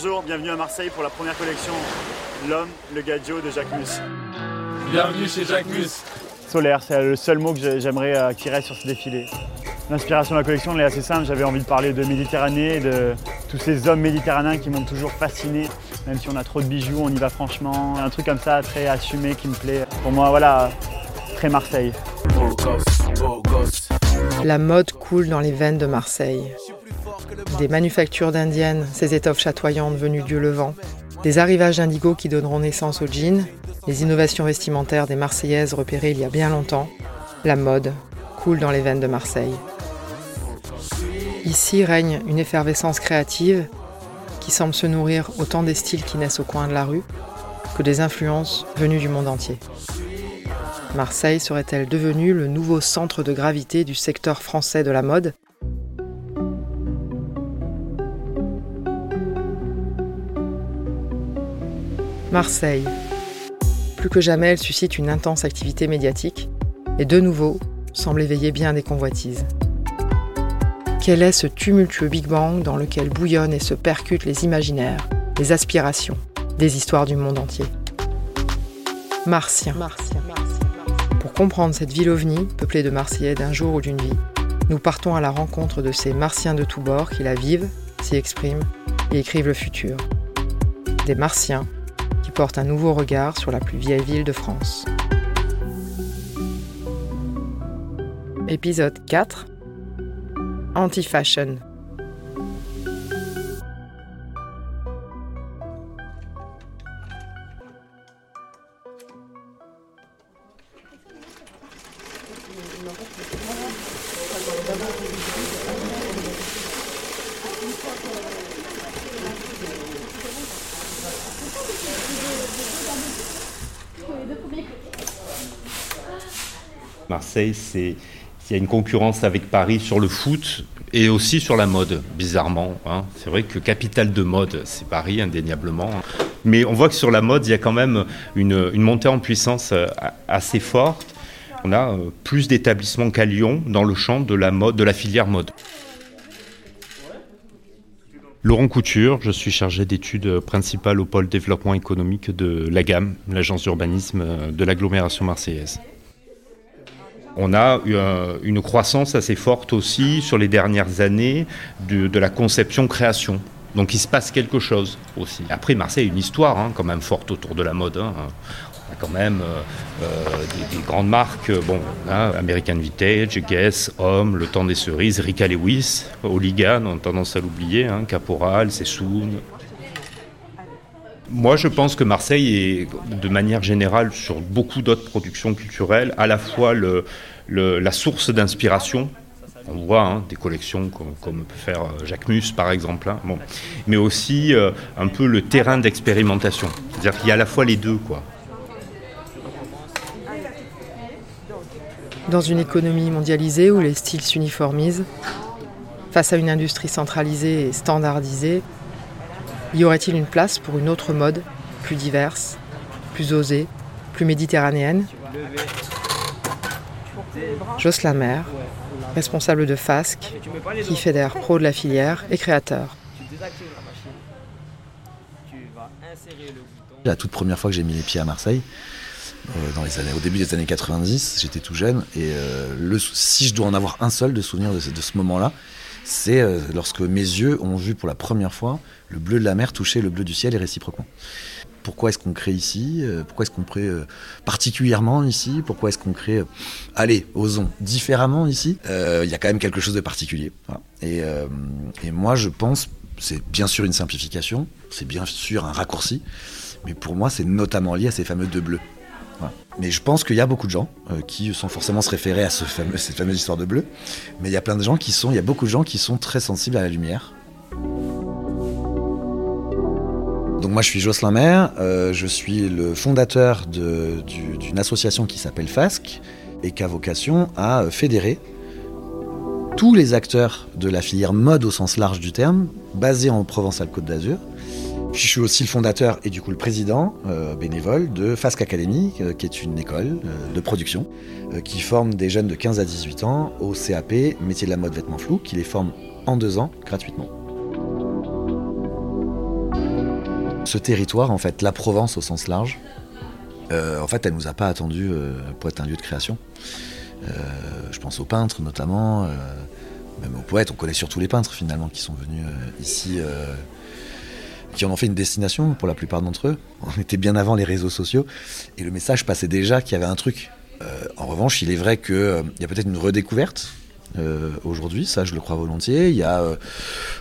Bonjour, bienvenue à Marseille pour la première collection L'homme, le gadio de Jacques Mus. Bienvenue chez Jacques Mus. Solaire, c'est le seul mot que j'aimerais euh, qu'il reste sur ce défilé. L'inspiration de la collection elle est assez simple, j'avais envie de parler de Méditerranée, de tous ces hommes méditerranéens qui m'ont toujours fasciné. Même si on a trop de bijoux, on y va franchement. Un truc comme ça, très assumé, qui me plaît. Pour moi, voilà, très Marseille. La mode coule dans les veines de Marseille. Des manufactures d'indiennes, ces étoffes chatoyantes venues du Levant, des arrivages d'indigo qui donneront naissance aux jeans, les innovations vestimentaires des Marseillaises repérées il y a bien longtemps, la mode coule dans les veines de Marseille. Ici règne une effervescence créative qui semble se nourrir autant des styles qui naissent au coin de la rue que des influences venues du monde entier. Marseille serait-elle devenue le nouveau centre de gravité du secteur français de la mode? Marseille. Plus que jamais, elle suscite une intense activité médiatique et de nouveau semble éveiller bien des convoitises. Quel est ce tumultueux Big Bang dans lequel bouillonnent et se percutent les imaginaires, les aspirations, des histoires du monde entier? Martien. Pour comprendre cette ville ovni, peuplée de Marseillais d'un jour ou d'une vie, nous partons à la rencontre de ces Martiens de tous bords qui la vivent, s'y expriment et écrivent le futur. Des Martiens qui portent un nouveau regard sur la plus vieille ville de France. Épisode 4 Anti-fashion. Marseille, c'est il y a une concurrence avec Paris sur le foot et aussi sur la mode, bizarrement. Hein. C'est vrai que capitale de mode, c'est Paris, indéniablement. Mais on voit que sur la mode, il y a quand même une, montée en puissance euh, assez forte. On a euh, plus d'établissements qu'à Lyon dans le champ de la mode, de la filière mode. Laurent Couture, je suis chargé d'études principales au pôle développement économique de la gamme, l'agence d'urbanisme de l'agglomération marseillaise. On a eu une croissance assez forte aussi sur les dernières années de, la conception-création. Donc il se passe quelque chose aussi. Après, Marseille a une histoire hein, quand même forte autour de la mode. Hein. On a quand même euh, euh, des, grandes marques, bon, American Vintage, Guess, Homme, Le Temps des Cerises, Rika Lewis, Oligan, on a tendance à l'oublier, hein, Caporal, Sessoun. Moi, je pense que Marseille est, de manière générale, sur beaucoup d'autres productions culturelles, à la fois la source d'inspiration. On voit hein, des collections comme, peut faire euh, Jacques Mus, par exemple, hein, bon. mais aussi euh, un peu le terrain d'expérimentation. C'est-à-dire qu'il y a à la fois les deux. Quoi. Dans une économie mondialisée où les styles s'uniformisent, face à une industrie centralisée et standardisée, y aurait-il une place pour une autre mode, plus diverse, plus osée, plus méditerranéenne? Jocelyn Maire, responsable de FASC, qui fédère pro de la filière et créateur. La toute première fois que j'ai mis les pieds à Marseille, euh, dans les années, au début des années 90, j'étais tout jeune, et euh, le, si je dois en avoir un seul de souvenir de, ce moment-là, c'est euh, lorsque mes yeux ont vu pour la première fois le bleu de la mer toucher le bleu du ciel et réciproquement pourquoi est-ce qu'on crée ici euh, Pourquoi est-ce qu'on crée euh, particulièrement ici Pourquoi est-ce qu'on crée, allez, osons, différemment ici Il y a quand même quelque chose de particulier. Et, moi, je pense, c'est bien sûr une simplification, c'est bien sûr un raccourci, mais pour moi, c'est notamment lié à ces fameux deux bleus. Mais je pense qu'il y a beaucoup de gens qui sont forcément se référer à cette fameuse histoire de bleu. Mais il y a plein de gens qui sont, il y a beaucoup de gens qui sont très sensibles à la lumière. Donc moi je suis Jocelyn Maire, euh, je suis le fondateur d'une association qui s'appelle FASC et qui a vocation à fédérer tous les acteurs de la filière mode au sens large du terme, basés en Provence-Alpes-Côte d'Azur. Je suis aussi le fondateur et du coup le président euh, bénévole de FASC Academy, euh, qui est une école de production qui forme des jeunes de 15 à 18 ans au CAP, métier de la mode vêtements flous, qui les forme en deux ans gratuitement. Ce territoire, en fait, la Provence au sens large, euh, en fait, elle nous a pas attendu pour être un lieu de création. je pense aux peintres notamment, même aux poètes. On connaît surtout les peintres finalement qui sont venus ici qui en ont fait une destination pour la plupart d'entre eux. On était bien avant les réseaux sociaux et le message passait déjà qu'il y avait un truc. en revanche, il est vrai qu'il y a peut-être une redécouverte euh, aujourd'hui, ça je le crois volontiers. Il y a, euh,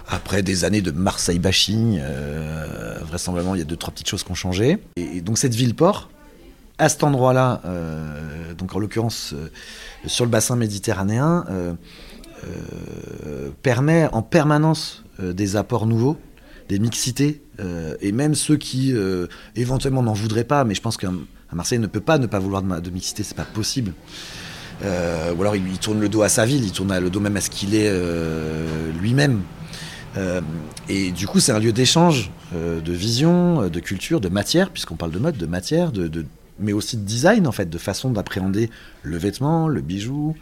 après des années de Marseille bashing, euh, vraisemblablement il y a deux, trois petites choses qui ont changé. Et, donc cette ville-port, à cet endroit-là, donc en l'occurrence sur le bassin méditerranéen, permet en permanence des apports nouveaux, des mixités, et même ceux qui éventuellement n'en voudraient pas, mais je pense qu'un Marseille ne peut pas ne pas vouloir de, mixité, c'est pas possible. Euh, ou alors il, tourne le dos à sa ville, il tourne le dos même à ce qu'il est euh, lui-même. Euh, et du coup, c'est un lieu d'échange, de vision, de culture, de matière, puisqu'on parle de mode, de matière, de, mais aussi de design, en fait, de façon d'appréhender le vêtement, le bijou,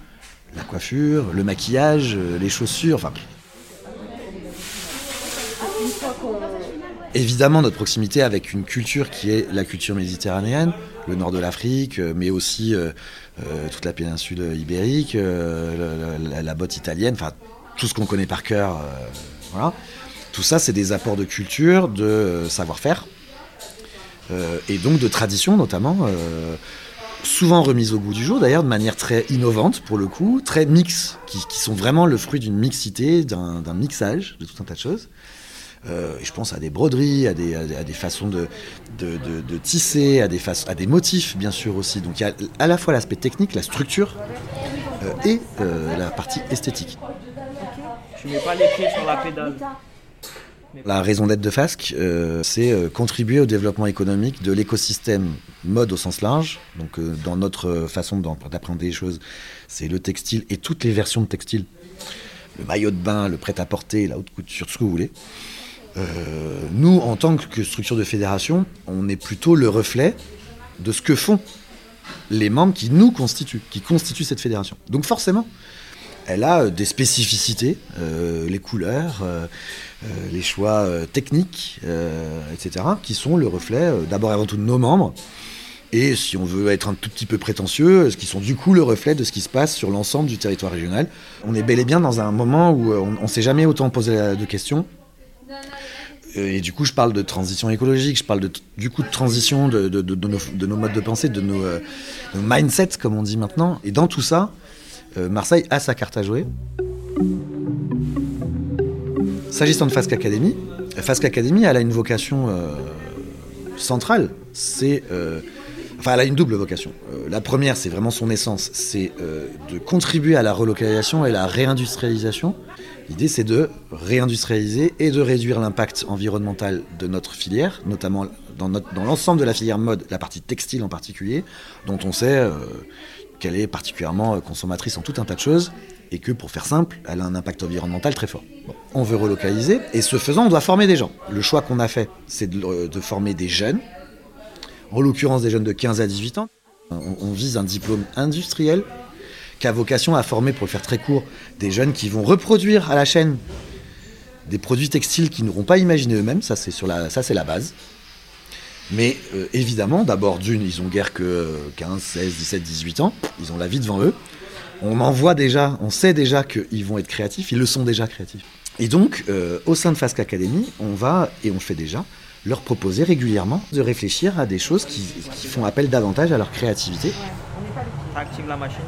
la coiffure, le maquillage, les chaussures. Évidemment, notre proximité avec une culture qui est la culture méditerranéenne, le nord de l'Afrique, mais aussi euh, toute la péninsule ibérique, euh, la, botte italienne, enfin tout ce qu'on connaît par cœur. Euh, voilà. Tout ça, c'est des apports de culture, de savoir-faire, et donc de tradition notamment souvent remise au goût du jour, d'ailleurs de manière très innovante pour le coup, très mix, qui sont vraiment le fruit d'une mixité, d'un mixage de tout un tas de choses. Euh, je pense à des broderies, à des, à des façons de, de, de, tisser, à des, à des motifs bien sûr aussi. Donc il y a à la fois l'aspect technique, la structure euh, et euh, la partie esthétique. Tu mets pas les pieds sur la pédale. La raison d'être de FASC, c'est contribuer au développement économique de l'écosystème mode au sens large. Donc, dans notre façon d'appréhender les choses, c'est le textile et toutes les versions de textile. Le maillot de bain, le prêt-à-porter, la haute couture, tout ce que vous voulez. Euh, nous, en tant que structure de fédération, on est plutôt le reflet de ce que font les membres qui nous constituent, qui constituent cette fédération. Donc forcément, elle a euh, des spécificités, euh, les couleurs, les choix techniques, etc., qui sont le reflet d'abord et avant tout de nos membres, et si on veut être un tout petit peu prétentieux, ce qui sont du coup le reflet de ce qui se passe sur l'ensemble du territoire régional. On est bel et bien dans un moment où on ne s'est jamais autant posé de questions et du coup, je parle de transition écologique, je parle de, du coup de transition de, nos, modes de pensée, de nos, euh, mindsets, comme on dit maintenant. Et dans tout ça, euh, Marseille a sa carte à jouer. S'agissant de Fasc Academy, Fasc Academy, elle a une vocation centrale. C'est, enfin, elle a une double vocation. la première, c'est vraiment son essence, c'est de contribuer à la relocalisation et la réindustrialisation L'idée, c'est de réindustrialiser et de réduire l'impact environnemental de notre filière, notamment dans, l'ensemble de la filière mode, la partie textile en particulier, dont on sait euh, qu'elle est particulièrement consommatrice en tout un tas de choses, et que, pour faire simple, elle a un impact environnemental très fort. on veut relocaliser, et ce faisant, on doit former des gens. Le choix qu'on a fait, c'est de, former des jeunes, en l'occurrence des jeunes de 15 à 18 ans. on vise un diplôme industriel qui a vocation à former, pour le faire très court, des jeunes qui vont reproduire à la chaîne des produits textiles qu'ils n'auront pas imaginé eux-mêmes. Ça, c'est la, base. Mais euh, évidemment, d'abord, d'une, ils ont guère que 15, 16, 17, 18 ans. Ils ont la vie devant eux. On en voit déjà, on sait déjà qu'ils vont être créatifs. Ils le sont déjà créatifs. Et donc, euh, au sein de Fasc Academy, on va, et on fait déjà, leur proposer régulièrement de réfléchir à des choses qui, font appel davantage à leur créativité machine.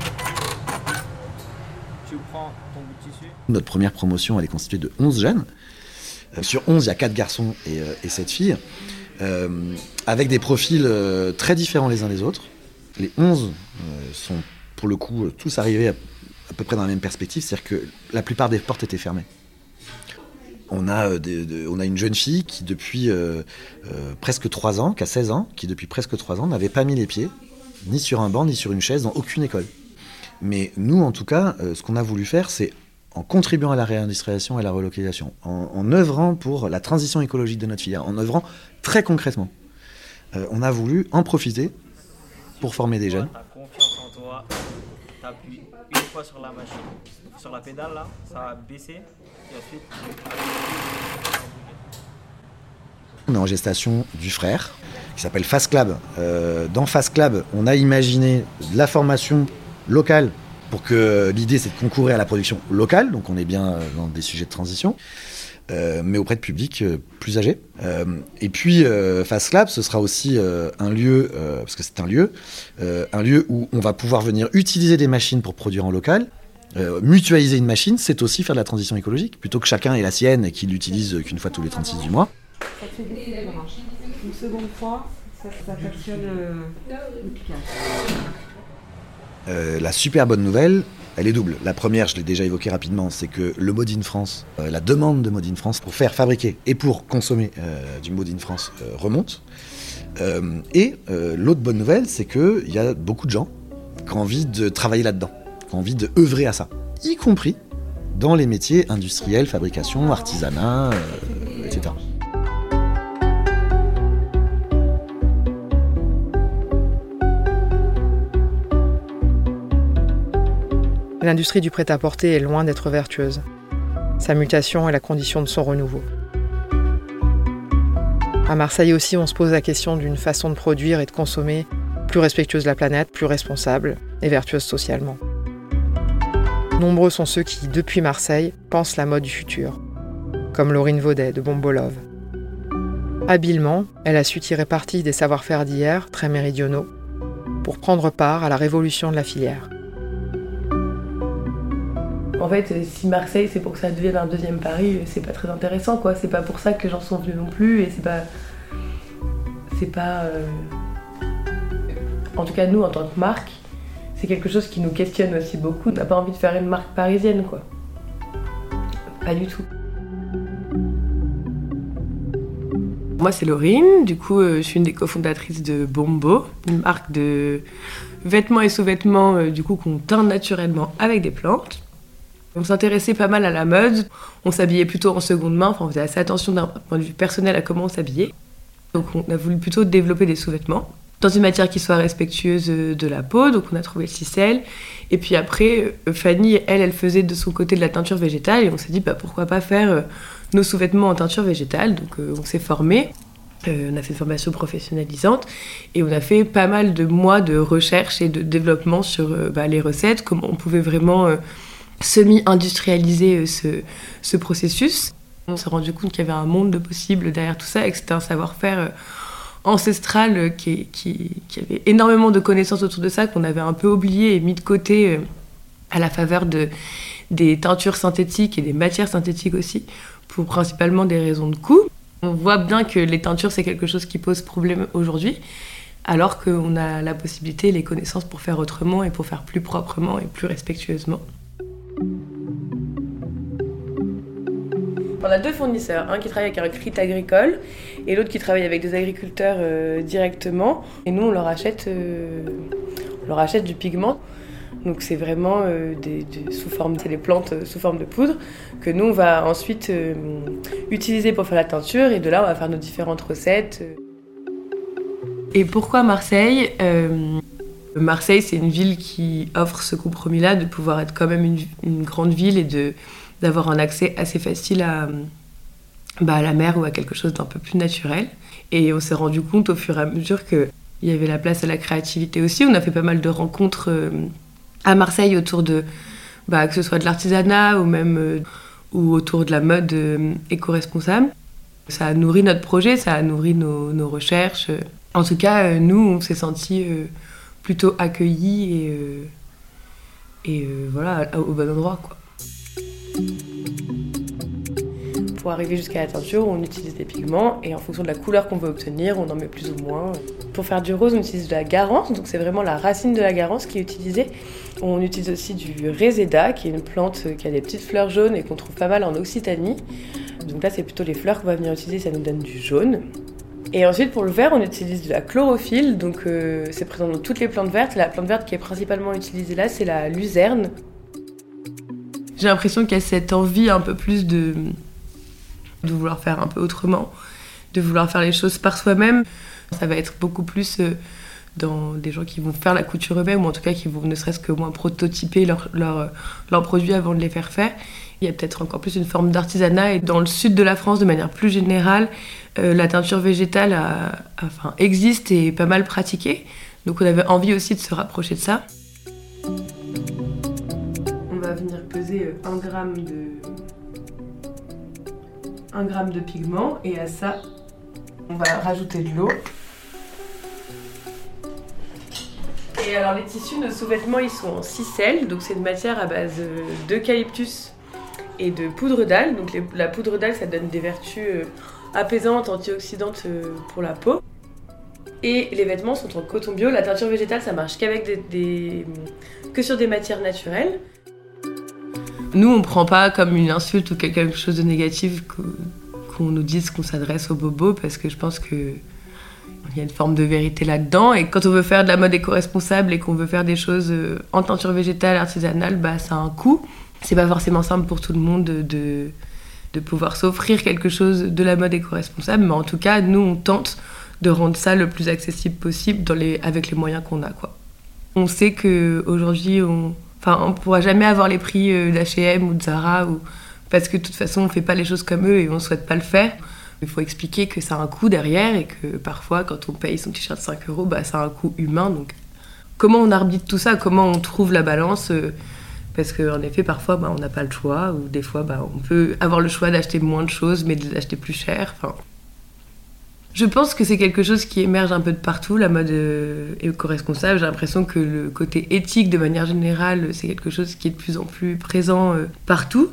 Notre première promotion, elle est constituée de 11 jeunes. Euh, sur 11, il y a 4 garçons et, euh, et 7 filles, euh, avec des profils très différents les uns des autres. Les 11 sont, pour le coup, tous arrivés à, peu près dans la même perspective, c'est-à-dire que la plupart des portes étaient fermées. On a, on a une jeune fille qui, depuis presque 3 ans, qui a 16 ans, qui, depuis presque 3 ans, n'avait pas mis les pieds, ni sur un banc, ni sur une chaise, dans aucune école. Mais nous, en tout cas, ce qu'on a voulu faire, c'est en contribuant à la réindustrialisation et à la relocalisation, en, œuvrant pour la transition écologique de notre filière, en œuvrant très concrètement. Euh, on a voulu en profiter pour former des jeunes. On est en gestation du frère, qui s'appelle Fast Club. dans Fast Club, on a imaginé de la formation locale pour que l'idée c'est de concourir à la production locale, donc on est bien dans des sujets de transition. Euh, mais auprès de publics euh, plus âgés. Euh, et puis, Fast Lab, ce sera aussi un lieu, parce que c'est un lieu, un lieu où on va pouvoir venir utiliser des machines pour produire en local. mutualiser une machine, c'est aussi faire de la transition écologique, plutôt que chacun ait la sienne et qu'il l'utilise qu'une fois tous les 36 du mois. Ça fait Une seconde fois, ça, ça le la super bonne nouvelle, elle est double. La première, je l'ai déjà évoqué rapidement, c'est que le Mode in France, euh, la demande de Mode in France pour faire fabriquer et pour consommer euh, du Mode in France euh, remonte. et l'autre bonne nouvelle, c'est qu'il y a beaucoup de gens qui ont envie de travailler là-dedans, qui ont envie de œuvrer à ça, y compris dans les métiers industriels, fabrication, artisanat, l'industrie du prêt-à-porter est loin d'être vertueuse. Sa mutation est la condition de son renouveau. À Marseille aussi, on se pose la question d'une façon de produire et de consommer plus respectueuse de la planète, plus responsable et vertueuse socialement. Nombreux sont ceux qui, depuis Marseille, pensent la mode du futur, comme Laurine Vaudet de Bombolov. Habilement, elle a su tirer parti des savoir-faire d'hier, très méridionaux, pour prendre part à la révolution de la filière. En fait, si Marseille c'est pour que ça devienne un deuxième Paris, c'est pas très intéressant quoi. C'est pas pour ça que les gens sont non plus et c'est pas. C'est pas. Euh, en tout cas, nous en tant que marque, c'est quelque chose qui nous questionne aussi beaucoup. On n'a pas envie de faire une marque parisienne quoi. Pas du tout. Moi, c'est Laurine. Du coup, euh, je suis une des cofondatrices de Bombo, une marque de vêtements et sous-vêtements euh, du coup qu'on teint naturellement avec des plantes. On s'intéressait pas mal à la mode, on s'habillait plutôt en seconde main, on faisait assez attention d'un point de vue personnel à comment on s'habillait. Donc on a voulu plutôt développer des sous-vêtements dans une matière qui soit respectueuse de la peau, donc on a trouvé le cicelle. Et puis après, euh, Fanny, elle, elle faisait de son côté de la teinture végétale et on s'est dit bah, pourquoi pas faire euh, nos sous-vêtements en teinture végétale. Donc euh, on s'est formé. on a fait une formation professionnalisante et on a fait pas mal de mois de recherche et de développement sur bah, les recettes, comment on pouvait vraiment semi-industrialiser euh, ce, processus. On s'est rendu compte qu'il y avait un monde de possibles derrière tout ça et que c'était un savoir-faire euh, ancestral euh, qui, qui, avait énormément de connaissances autour de ça qu'on avait un peu oublié et mis de côté à la faveur de, des teintures synthétiques et des matières synthétiques aussi, pour principalement des raisons de coût. On voit bien que les teintures, c'est quelque chose qui pose problème aujourd'hui, alors qu'on a la possibilité, les connaissances pour faire autrement et pour faire plus proprement et plus respectueusement. On a deux fournisseurs, un qui travaille avec un crit agricole et l'autre qui travaille avec des agriculteurs euh, directement. Et nous, on leur achète, euh, on leur achète du pigment. Donc c'est vraiment euh, des, sous forme, c'est des plantes sous forme de poudre que nous on va ensuite utiliser pour faire la teinture et de là on va faire nos différentes recettes. Et pourquoi Marseille Marseille, c'est une ville qui offre ce compromis-là de pouvoir être quand même une, grande ville et d'avoir un accès assez facile à, bah, à la mer ou à quelque chose d'un peu plus naturel. Et on s'est rendu compte au fur et à mesure qu'il y avait la place à la créativité aussi. On a fait pas mal de rencontres euh, à Marseille autour de, bah, que ce soit de l'artisanat ou même euh, ou autour de la mode euh, éco-responsable. Ça a nourri notre projet, ça a nourri nos recherches. En tout cas, nous, on s'est sentis plutôt accueilli et, euh, euh, voilà, au bon endroit. Quoi. Pour arriver jusqu'à la teinture, on utilise des pigments et en fonction de la couleur qu'on veut obtenir, on en met plus ou moins. Pour faire du rose, on utilise de la garance, donc c'est vraiment la racine de la garance qui est utilisée. On utilise aussi du réséda, qui est une plante qui a des petites fleurs jaunes et qu'on trouve pas mal en Occitanie. Donc là, c'est plutôt les fleurs qu'on va venir utiliser, ça nous donne du jaune. Et ensuite, pour le vert, on utilise de la chlorophylle. Donc, euh, c'est présent dans toutes les plantes vertes. La plante verte qui est principalement utilisée là, c'est la luzerne. J'ai l'impression qu'il y a cette envie un peu plus de, vouloir faire un peu autrement, de vouloir faire les choses par soi-même. Ça va être beaucoup plus euh, dans des gens qui vont faire la couture eux-mêmes, ou en tout cas qui vont ne serait-ce que moins prototyper leurs leur, leur produits avant de les faire faire. Il y a peut-être encore plus une forme d'artisanat. Et dans le sud de la France, de manière plus générale, euh, la teinture végétale existe et est pas mal pratiquée. Donc on avait envie aussi de se rapprocher de ça. On va venir peser un gramme de, gramme de pigment et à ça, on va rajouter de l'eau. Et alors les tissus, nos sous-vêtements, ils sont en cicelle, donc c'est une matière à base euh, d'eucalyptus et de poudre d'alle. Donc la poudre d'alle, ça donne des vertus euh, apaisantes, antioxydantes euh, pour la peau. Et les vêtements sont en coton bio. La teinture végétale, ça marche qu'avec des, que sur des matières naturelles. Nous, on prend pas comme une insulte ou quelque chose de négatif qu'on nous dise qu'on s'adresse aux bobos parce que je pense que il y a une forme de vérité là-dedans. Et quand on veut faire de la mode éco-responsable et qu'on veut faire des choses euh, en teinture végétale, artisanale, bah, ça a un coût. C'est pas forcément simple pour tout le monde de, de, pouvoir s'offrir quelque chose de la mode éco-responsable, mais en tout cas, nous, on tente de rendre ça le plus accessible possible avec les moyens qu'on a. On sait qu'aujourd'hui, on on pourra jamais avoir les prix euh, d'H&M ou de Zara, ou, parce que de toute façon, on fait pas les choses comme eux et on souhaite pas le faire. Il faut expliquer que ça a un coût derrière et que parfois, quand on paye son t-shirt 5 euros, bah, ça a un coût humain. Donc, comment on arbitre tout ça? Comment on trouve la balance? Euh, Parce qu'en effet, parfois, bah, on n'a pas le choix, ou des fois, bah, on peut avoir le choix d'acheter moins de choses, mais de l'acheter plus cher. Enfin, je pense que c'est quelque chose qui émerge un peu de partout, la mode euh, éco-responsable. J'ai l'impression que le côté éthique, de manière générale, c'est quelque chose qui est de plus en plus présent euh, partout.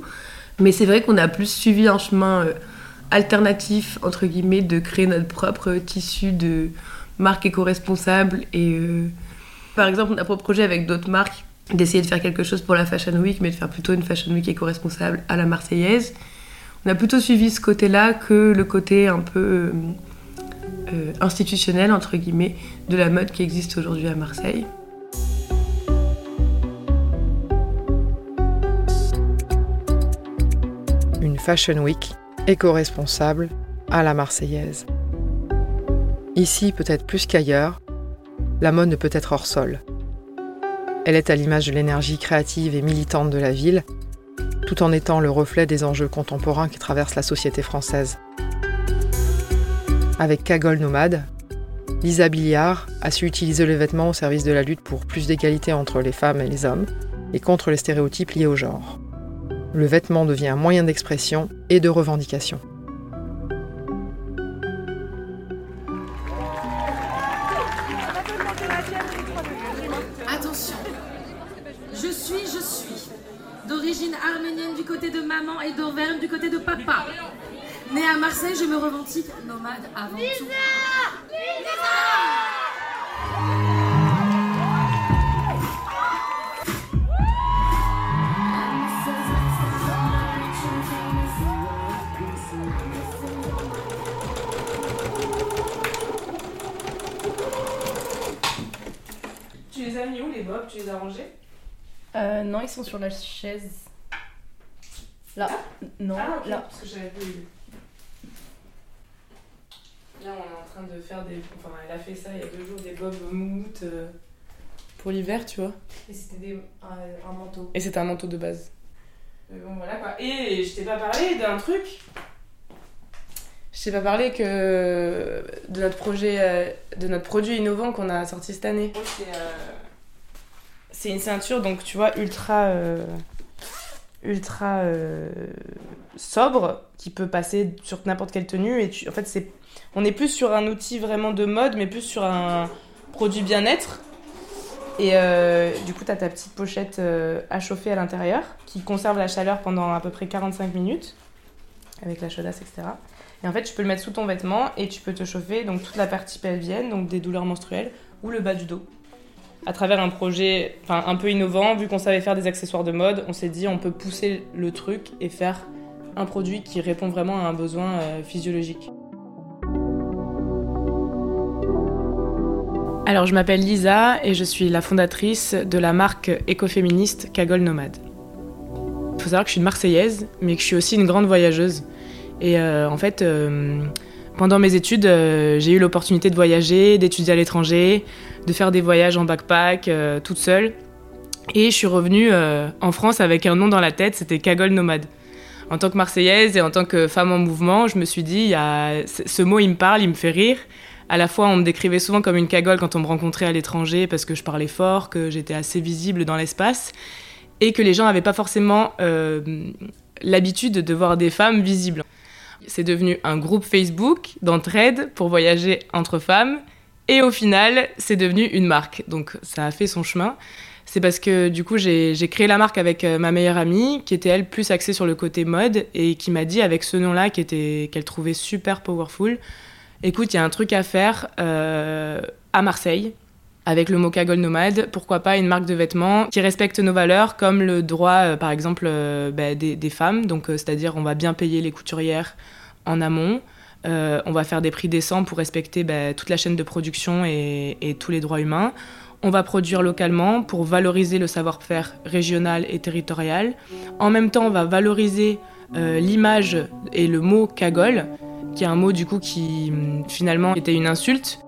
Mais c'est vrai qu'on a plus suivi un chemin alternatif, entre guillemets, de créer notre propre tissu de marque éco-responsable. Et euh, par exemple, on a pour projet avec d'autres marques d'essayer de faire quelque chose pour la Fashion Week, mais de faire plutôt une Fashion Week éco-responsable à la Marseillaise. On a plutôt suivi ce côté-là que le côté un peu euh, euh, institutionnel, entre guillemets, de la mode qui existe aujourd'hui à Marseille. Une Fashion Week éco-responsable à la Marseillaise. Ici, peut-être plus qu'ailleurs, la mode ne peut être hors sol. Elle est à l'image de l'énergie créative et militante de la ville, tout en étant le reflet des enjeux contemporains qui traversent la société française. Avec Cagole Nomade, Lisa Billiard a su utiliser le vêtement au service de la lutte pour plus d'égalité entre les femmes et les hommes et contre les stéréotypes liés au genre. Le vêtement devient un moyen d'expression et de revendication. Attention, je suis, je suis. D'origine arménienne du côté de maman et d'Auvergne du côté de papa. Née à Marseille, je me revendique nomade avant tout. Tu les as mis où les bobs Tu les as rangés? Euh, non, ils sont sur la chaise. Là. Non, Ah, là. parce que j'avais vu. Là, on est en train de faire des. Enfin, elle a fait ça il y a deux jours, des bobs moumoutes euh, pour l'hiver, tu vois. Et c'était des- un, un manteau. Et c'était un manteau de base. Mais bon, voilà quoi. Et je t'ai pas parlé d'un truc? Je t'ai pas parlé que de notre projet, euh, de notre produit innovant qu'on a sorti cette année. C'est euh, c'est une ceinture, donc tu vois, ultra, euh, ultra euh, sobre, qui peut passer sur n'importe quelle tenue. Et tu, en fait, c'est, on est plus sur un outil vraiment de mode, mais plus sur un produit bien-être. Et euh, du coup, tu as ta petite pochette euh, à chauffer à l'intérieur qui conserve la chaleur pendant à peu près 45 minutes avec la chaudasse, etc. Et en fait, tu peux le mettre sous ton vêtement et tu peux te chauffer donc toute la partie pelvienne, donc des douleurs menstruelles ou le bas du dos. À travers un projet un peu innovant, vu qu'on savait faire des accessoires de mode, on s'est dit on peut pousser le truc et faire un produit qui répond vraiment à un besoin euh, physiologique. Alors, je m'appelle Lisa et je suis la fondatrice de la marque écoféministe Cagole Nomade. Il faut savoir que je suis une Marseillaise, mais que je suis aussi une grande voyageuse. Et euh, en fait, euh, Pendant mes études, euh, j'ai eu l'opportunité de voyager, d'étudier à l'étranger, de faire des voyages en backpack toute seule. Et je suis revenue en France avec un nom dans la tête, c'était Cagole Nomade. En tant que Marseillaise et en tant que femme en mouvement, je me suis dit, ce mot, il me parle, il me fait rire. À la fois, on me décrivait souvent comme une cagole quand on me rencontrait à l'étranger parce que je parlais fort, que j'étais assez visible dans l'espace et que les gens n'avaient pas forcément l'habitude de voir des femmes visibles. C'est devenu un groupe Facebook d'entraide pour voyager entre femmes. Et au final, c'est devenu une marque. Donc ça a fait son chemin. C'est parce que du coup, j'ai créé la marque avec euh, ma meilleure amie, qui était elle plus axée sur le côté mode, et qui m'a dit avec ce nom-là, qu'elle trouvait super powerful, écoute, il y a un truc à faire euh, à Marseille, avec le mot cagole nomade, pourquoi pas une marque de vêtements qui respecte nos valeurs, comme le droit, euh, par exemple, bah, des, femmes. Donc, c'est-à-dire, on va bien payer les couturières en amont. Euh, on va faire des prix décents pour respecter bah, toute la chaîne de production et, tous les droits humains. On va produire localement pour valoriser le savoir-faire régional et territorial. En même temps, on va valoriser euh, l'image et le mot cagole, qui est un mot du coup qui finalement était une insulte.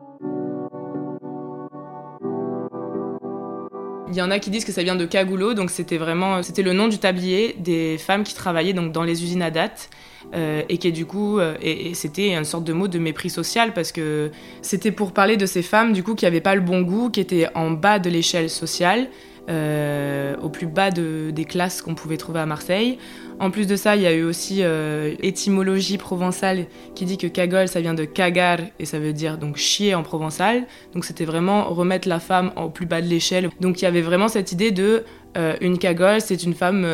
Il y en a qui disent que ça vient de cagoulot, donc c'était vraiment c'était le nom du tablier des femmes qui travaillaient donc dans les usines à date euh, et qui du coup euh, et, c'était une sorte de mot de mépris social parce que c'était pour parler de ces femmes du coup qui n'avaient pas le bon goût, qui étaient en bas de l'échelle sociale, euh, au plus bas des classes qu'on pouvait trouver à Marseille. En plus de ça, il y a eu aussi étymologie provençale qui dit que cagole ça vient de cagar et ça veut dire donc chier en provençal. Donc c'était vraiment remettre la femme au plus bas de l'échelle. Donc il y avait vraiment cette idée de une cagole, c'est une femme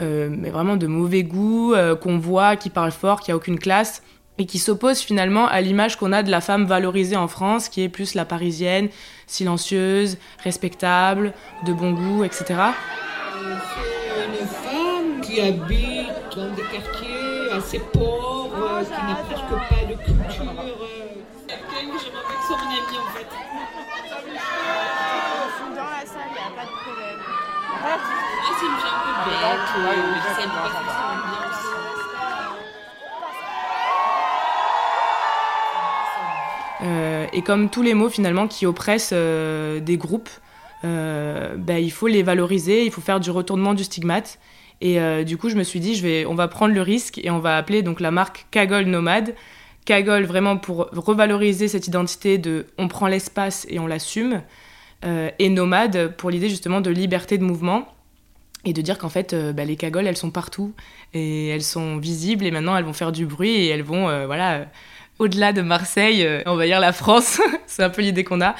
euh, mais vraiment de mauvais goût, euh, qu'on voit, qui parle fort, qui a aucune classe, et qui s'oppose finalement à l'image qu'on a de la femme valorisée en France, qui est plus la parisienne, silencieuse, respectable, de bon goût, etc. Qui habite dans des quartiers assez pauvres, qui n'a presque pas de culture. Quelqu'un que j'aimerais que soit mon ami en fait. Dans la salle, il n'y a pas de problème. Ah, c'est une femme un peu bête, mais ça pas forcément bien aussi. Euh, et comme tous les mots finalement qui oppressent euh, des groupes, euh, bah, il faut les valoriser, il faut faire du retournement du stigmate. Et euh, du coup, je me suis dit, je vais, on va prendre le risque et on va appeler donc la marque Cagole Nomade. Cagole vraiment pour revaloriser cette identité de on prend l'espace et on l'assume. et nomade pour l'idée justement de liberté de mouvement et de dire qu'en fait, euh, bah, les cagoles, elles sont partout et elles sont visibles et maintenant elles vont faire du bruit et elles vont, euh, voilà, euh, au-delà de Marseille, envahir la France. c'est un peu l'idée qu'on a.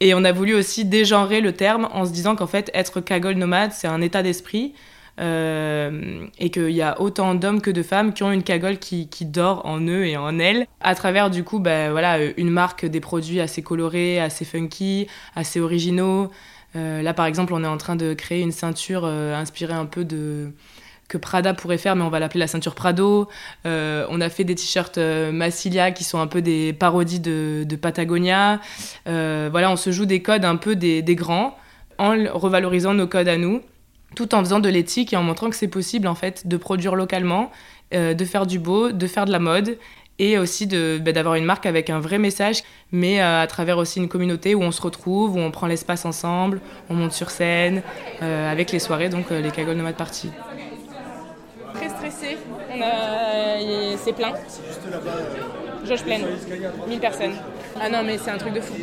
Et on a voulu aussi dégenrer le terme en se disant qu'en fait, être cagole nomade, c'est un état d'esprit. Et qu'il y a autant d'hommes que de femmes qui ont une cagole qui, qui, dort en eux et en elles, à travers du coup bah, voilà, une marque des produits assez colorés, assez funky, assez originaux, euh, là, par exemple, on est en train de créer une ceinture euh, inspirée un peu de que Prada pourrait faire, mais on va l'appeler la ceinture Prado. Euh, on a fait des t-shirts Massilia qui sont un peu des parodies de, Patagonia. voilà, on se joue des codes un peu des, grands en revalorisant nos codes à nous, tout en faisant de l'éthique et en montrant que c'est possible en fait de produire localement, de faire du beau, de faire de la mode et aussi bah, d'avoir une marque avec un vrai message, mais euh, à travers aussi une communauté où on se retrouve, où on prend l'espace ensemble, on monte sur scène, euh, avec les soirées, donc euh, les Cagoles Nomades Party. Très stressé, c'est plein. Jauge pleine, 1000 personnes. Ah non mais c'est un truc de fou.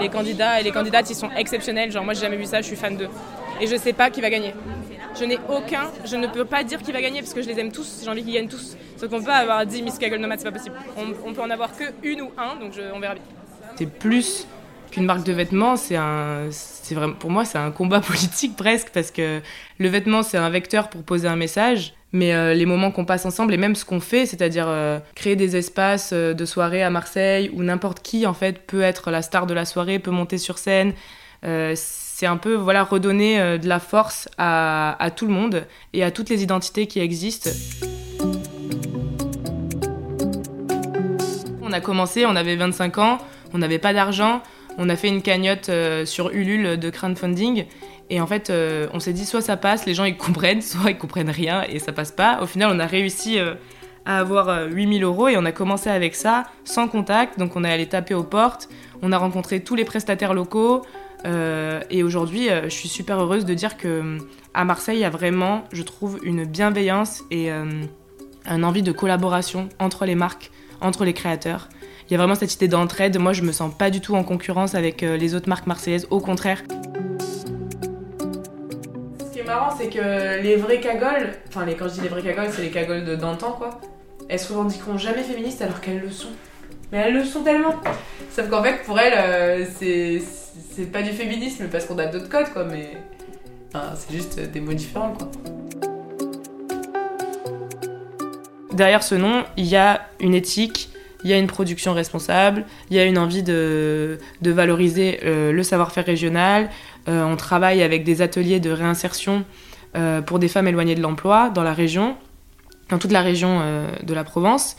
les candidats et les candidates ils sont exceptionnels, genre moi j'ai jamais vu ça, je suis fan d'eux. Et je sais pas qui va gagner. Je n'ai aucun, je ne peux pas dire qui va gagner parce que je les aime tous, j'ai envie qu'ils gagnent tous. Sauf qu'on peut avoir 10 Miss Kaggle Nomad, c'est pas possible. On, peut en avoir que une ou un, donc on verra bien. C'est plus qu'une marque de vêtements, c'est un, c'est vraiment, pour moi, c'est un combat politique presque parce que le vêtement, c'est un vecteur pour poser un message. Mais euh, les moments qu'on passe ensemble et même ce qu'on fait, c'est-à-dire euh, créer des espaces euh, de soirée à Marseille où n'importe qui en fait peut être la star de la soirée, peut monter sur scène, c'est un peu voilà redonner euh, de la force à, tout le monde et à toutes les identités qui existent. On a commencé, on avait 25 ans, on n'avait pas d'argent, on a fait une cagnotte euh, sur Ulule de crowdfunding et en fait on s'est dit soit ça passe, les gens ils comprennent, soit ils comprennent rien et ça passe pas. Au final on a réussi à avoir 8000 euros et on a commencé avec ça, sans contact. Donc on est allé taper aux portes, on a rencontré tous les prestataires locaux. Et aujourd'hui, je suis super heureuse de dire que à Marseille, il y a vraiment, je trouve, une bienveillance et un envie de collaboration entre les marques, entre les créateurs. Il y a vraiment cette idée d'entraide. Moi, je me sens pas du tout en concurrence avec les autres marques marseillaises, au contraire marrant, c'est que les vraies cagoles, enfin, quand je dis les vraies cagoles, c'est les cagoles d'antan, quoi. Elles se revendiqueront jamais féministes alors qu'elles le sont. Mais elles le sont tellement. Sauf qu'en fait, pour elles, euh, c'est pas du féminisme parce qu'on a d'autres codes, quoi, mais. c'est juste des mots différents. Derrière ce nom, il y a une éthique, il y a une production responsable, il y a une envie de, valoriser euh, le savoir-faire régional, euh, on travaille avec des ateliers de réinsertion euh, pour des femmes éloignées de l'emploi dans la région, dans toute la région de la Provence.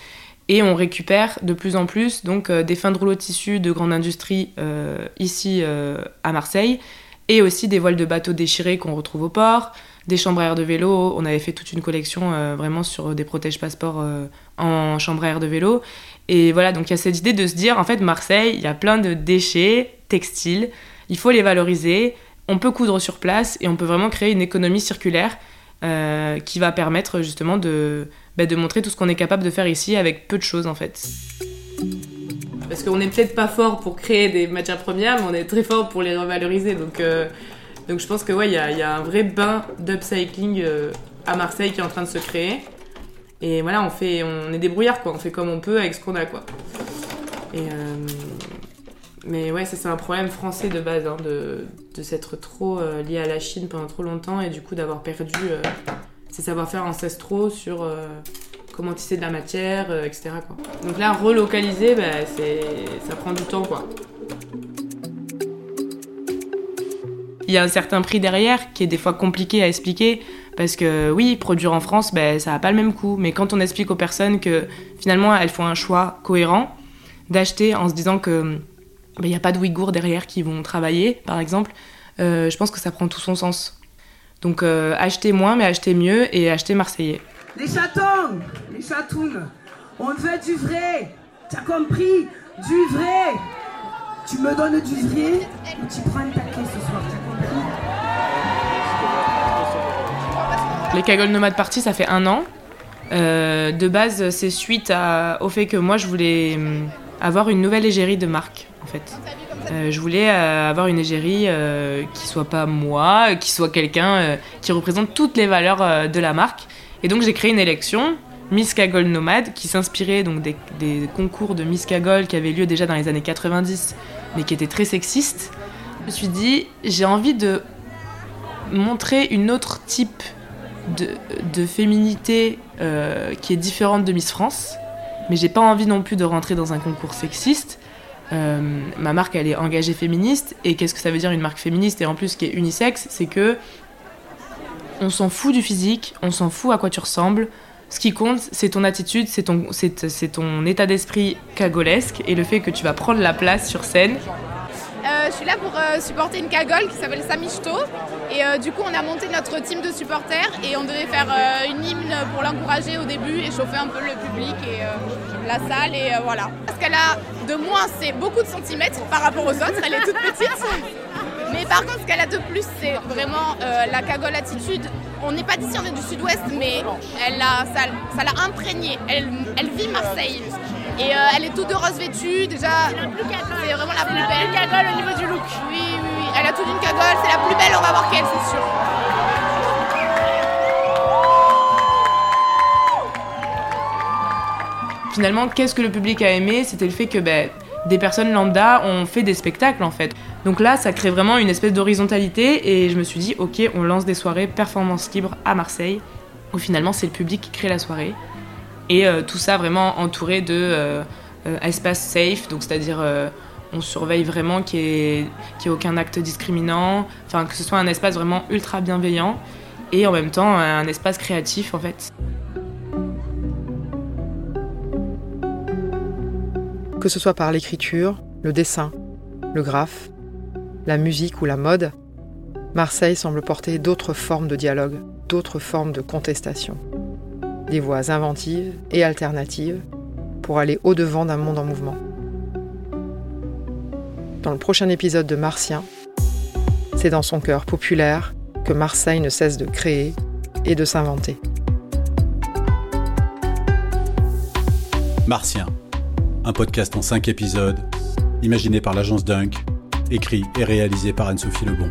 Et on récupère de plus en plus donc, des fins de rouleau de tissu de grande industrie ici à Marseille, et aussi des voiles de bateaux déchirés qu'on retrouve au port, des chambres à air de vélo. On avait fait toute une collection vraiment sur des protèges passeports en chambre à air de vélo. Et voilà, donc il y a cette idée de se dire, en fait, Marseille, il y a plein de déchets textiles il faut les valoriser. On peut coudre sur place et on peut vraiment créer une économie circulaire euh, qui va permettre justement de, bah, de montrer tout ce qu'on est capable de faire ici avec peu de choses en fait. Parce qu'on n'est peut-être pas fort pour créer des matières premières, mais on est très fort pour les revaloriser. Donc, euh, donc je pense que ouais, il y a, un vrai bain d'upcycling euh, à Marseille qui est en train de se créer. Et voilà, on fait, on est débrouillard quoi. On fait comme on peut avec ce qu'on a quoi. Et mais ouais, ça c'est un problème français de base, hein, de, de s'être trop euh, lié à la Chine pendant trop longtemps et du coup d'avoir perdu euh, ses savoir-faire ancestraux sur euh, comment tisser de la matière, etc. Quoi. Donc là, relocaliser, bah, ça prend du temps. quoi. Il y a un certain prix derrière qui est des fois compliqué à expliquer parce que oui, produire en France, bah, ça n'a pas le même coût. Mais quand on explique aux personnes que finalement elles font un choix cohérent d'acheter en se disant que il n'y a pas de Ouïghours derrière qui vont travailler, par exemple, euh, je pense que ça prend tout son sens. Donc euh, acheter moins, mais acheter mieux et acheter marseillais. Les chatons, les chatounes, on veut du vrai. T'as compris? Du vrai. Tu me donnes du vrai ou tu prends une paquet ce soir, t'as compris? Les cagoles nomades parties, ça fait un an. Euh, de base, c'est suite au fait que moi, je voulais hum, avoir une nouvelle égérie de marque en fait. Euh, je voulais euh, avoir une égérie euh, qui soit pas moi, qui soit quelqu'un qui représente toutes les valeurs de la marque. Et donc j'ai créé une élection, Miss Cagole Nomade, qui s'inspirait donc des, concours de Miss Cagole qui avaient lieu déjà dans les années 90, mais qui étaient très sexistes. Je me suis dit, j'ai envie de montrer une autre type de, de féminité qui est différente de Miss France, mais j'ai pas envie non plus de rentrer dans un concours sexiste. Euh, ma marque, elle est engagée féministe. Et qu'est-ce que ça veut dire une marque féministe? Et en plus, qui est unisexe, c'est que on s'en fout du physique, on s'en fout à quoi tu ressembles. Ce qui compte, c'est ton attitude, c'est ton, c'est, ton état d'esprit cagolesque et le fait que tu vas prendre la place sur scène. Euh, je suis là pour euh, supporter une cagole qui s'appelle Samichto. Et du coup, on a monté notre team de supporters et on devait faire une hymne pour l'encourager au début et chauffer un peu le public et la salle. Et voilà. Parce qu'elle a de moins, c'est beaucoup de centimètres par rapport aux autres. Elle est toute petite. Mais par contre, ce qu'elle a de plus, c'est vraiment euh, la cagole attitude. On n'est pas d'ici, on est du sud-ouest, mais elle ça, l'a imprégnée. Elle, vit Marseille. Et euh, elle est toute de rose vêtue. Déjà, c'est vraiment la plus belle. cagole au niveau du look. Oui, oui, oui. Elle a toute une cagole. C'est la plus belle, on va voir qu'elle, c'est sûr. Finalement, qu'est-ce que le public a aimé? C'était le fait que ben, des personnes lambda ont fait des spectacles en fait. Donc là, ça crée vraiment une espèce d'horizontalité et je me suis dit, ok, on lance des soirées performance libre à Marseille, où finalement c'est le public qui crée la soirée. Et euh, tout ça vraiment entouré de euh, euh, espace safe, donc c'est-à-dire on surveille vraiment qu'il n'y ait, ait, aucun acte discriminant, enfin que ce soit un espace vraiment ultra bienveillant et en même temps un espace créatif en fait. Que ce soit par l'écriture, le dessin, le graphe, la musique ou la mode, Marseille semble porter d'autres formes de dialogue, d'autres formes de contestation. Des voies inventives et alternatives pour aller au-devant d'un monde en mouvement. Dans le prochain épisode de Martien, c'est dans son cœur populaire que Marseille ne cesse de créer et de s'inventer. Martien, un podcast en 5 épisodes, imaginé par l'agence Dunk, écrit et réalisé par Anne-Sophie Lebon.